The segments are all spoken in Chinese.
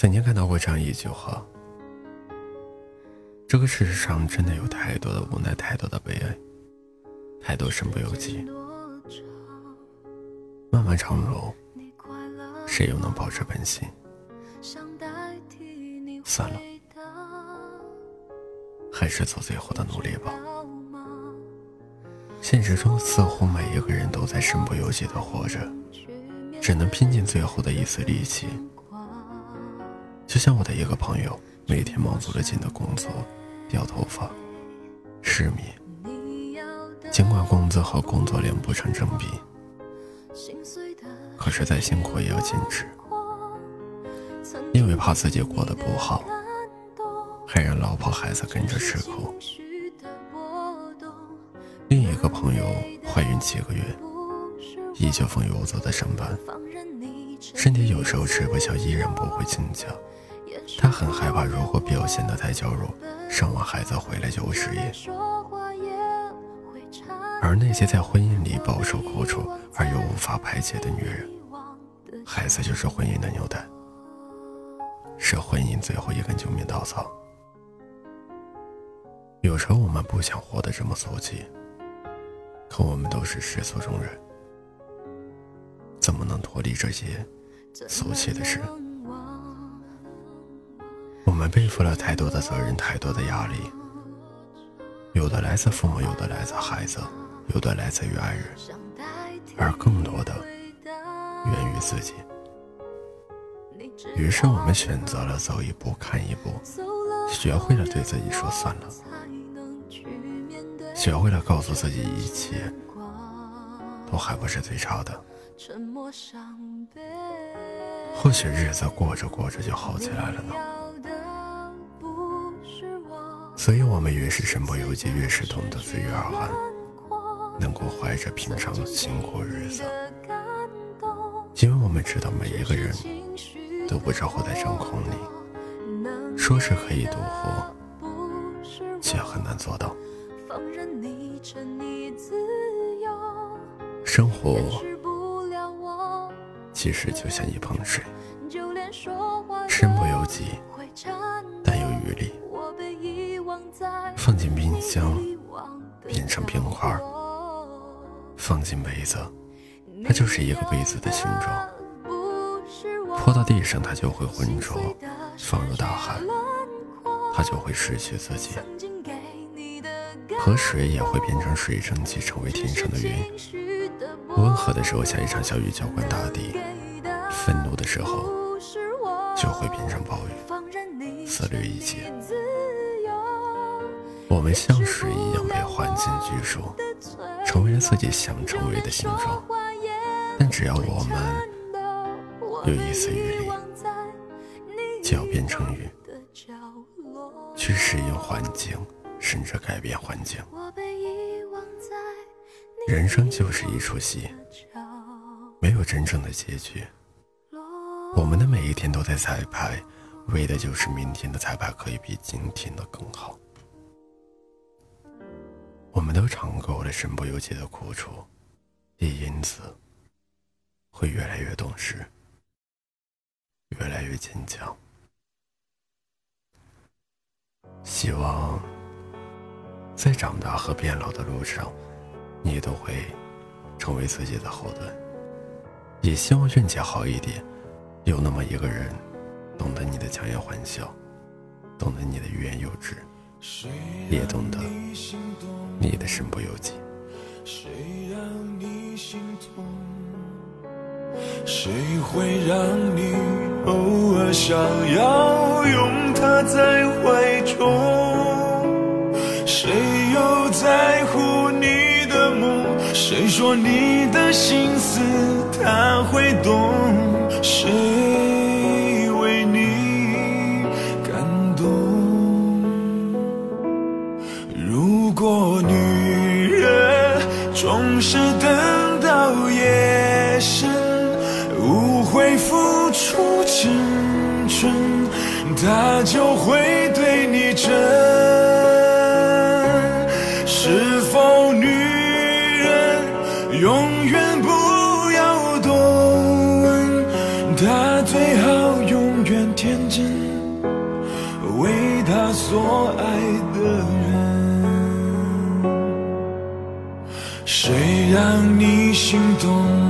曾经看到过这样一句话：这个世上真的有太多的无奈，太多的悲哀，太多身不由己。漫漫长路，谁又能保持本心？算了，还是做最后的努力吧。现实中，似乎每一个人都在身不由己的活着，只能拼尽最后的一丝力气。就像我的一个朋友，每天忙足了劲的工作，掉头发，失眠。尽管工资和工作量不成正比，可是再辛苦也要坚持，因为怕自己过得不好，还让老婆孩子跟着吃苦。另一个朋友怀孕七个月，依旧风雨无阻的上班，身体有时候吃不消，依然不会请假。他很害怕，如果表现得太娇弱，生完孩子回来就会失业。而那些在婚姻里饱受苦楚而又无法排解的女人，孩子就是婚姻的纽带，是婚姻最后一根救命稻草。有时候我们不想活得这么俗气，可我们都是世俗中人，怎么能脱离这些俗气的事？我们背负了太多的责任，太多的压力，有的来自父母，有的来自孩子，有的来自于爱人，而更多的源于自己。于是我们选择了走一步看一步，学会了对自己说算了，学会了告诉自己一切都还不是最差的。或许日子过着过着就好起来了呢。所以，我们越是身不由己，越是懂得随遇而安，能够怀着平常心过日子。因为我们知道，每一个人都不知活在真空里，说是可以独活，却很难做到。生活其实就像一盆水，身不由己，放进冰箱，变成冰块；放进杯子，它就是一个杯子的形状。泼到地上，它就会浑浊；放入大海，它就会失去自己。河水也会变成水蒸气，成为天上的云。温和的时候，下一场小雨浇灌大地；愤怒的时候，就会变成暴雨，撕裂一切。我们像水一样被环境拘束，成为了自己想成为的形状。但只要我们有一丝余力，就要变成雨，去适应环境，甚至改变环境。人生就是一出戏，没有真正的结局。我们的每一天都在彩排，为的就是明天的彩排可以比今天的更好。我们都尝够了身不由己的苦楚，也因此会越来越懂事，越来越坚强。希望在长大和变老的路上，你都会成为自己的后盾。也希望运气好一点，有那么一个人，懂得你的强颜欢笑，懂得你的欲言又止。也懂得你的身不由己。谁让你心痛？谁会让你偶尔想要拥他在怀中？谁又在乎你的梦？谁说你的心思他会懂？谁？会付出青春，他就会对你真。是否女人永远不要多问，他最好永远天。真，为他所爱的人。谁让你心动？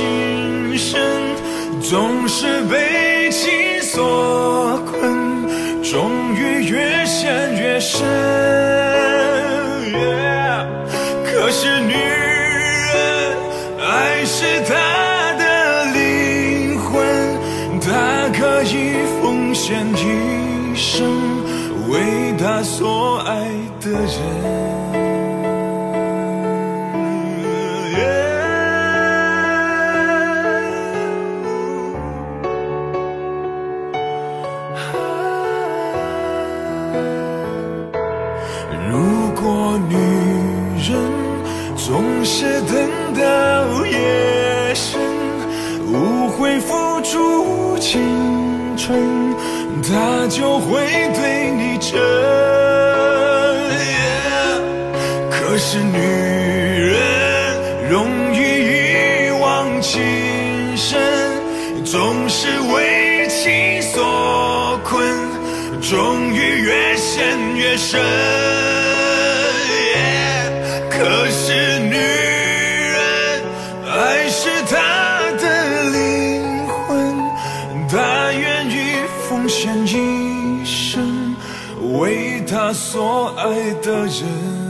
情深，总是被情所困，终于越陷越深。可是女人，爱是她的灵魂，她可以奉献一生，为她所爱的人。总是等到夜深，无悔付出青春，他就会对你真。可是女人容易一往情深，总是为情所困，终于越陷越深。一生，为他所爱的人。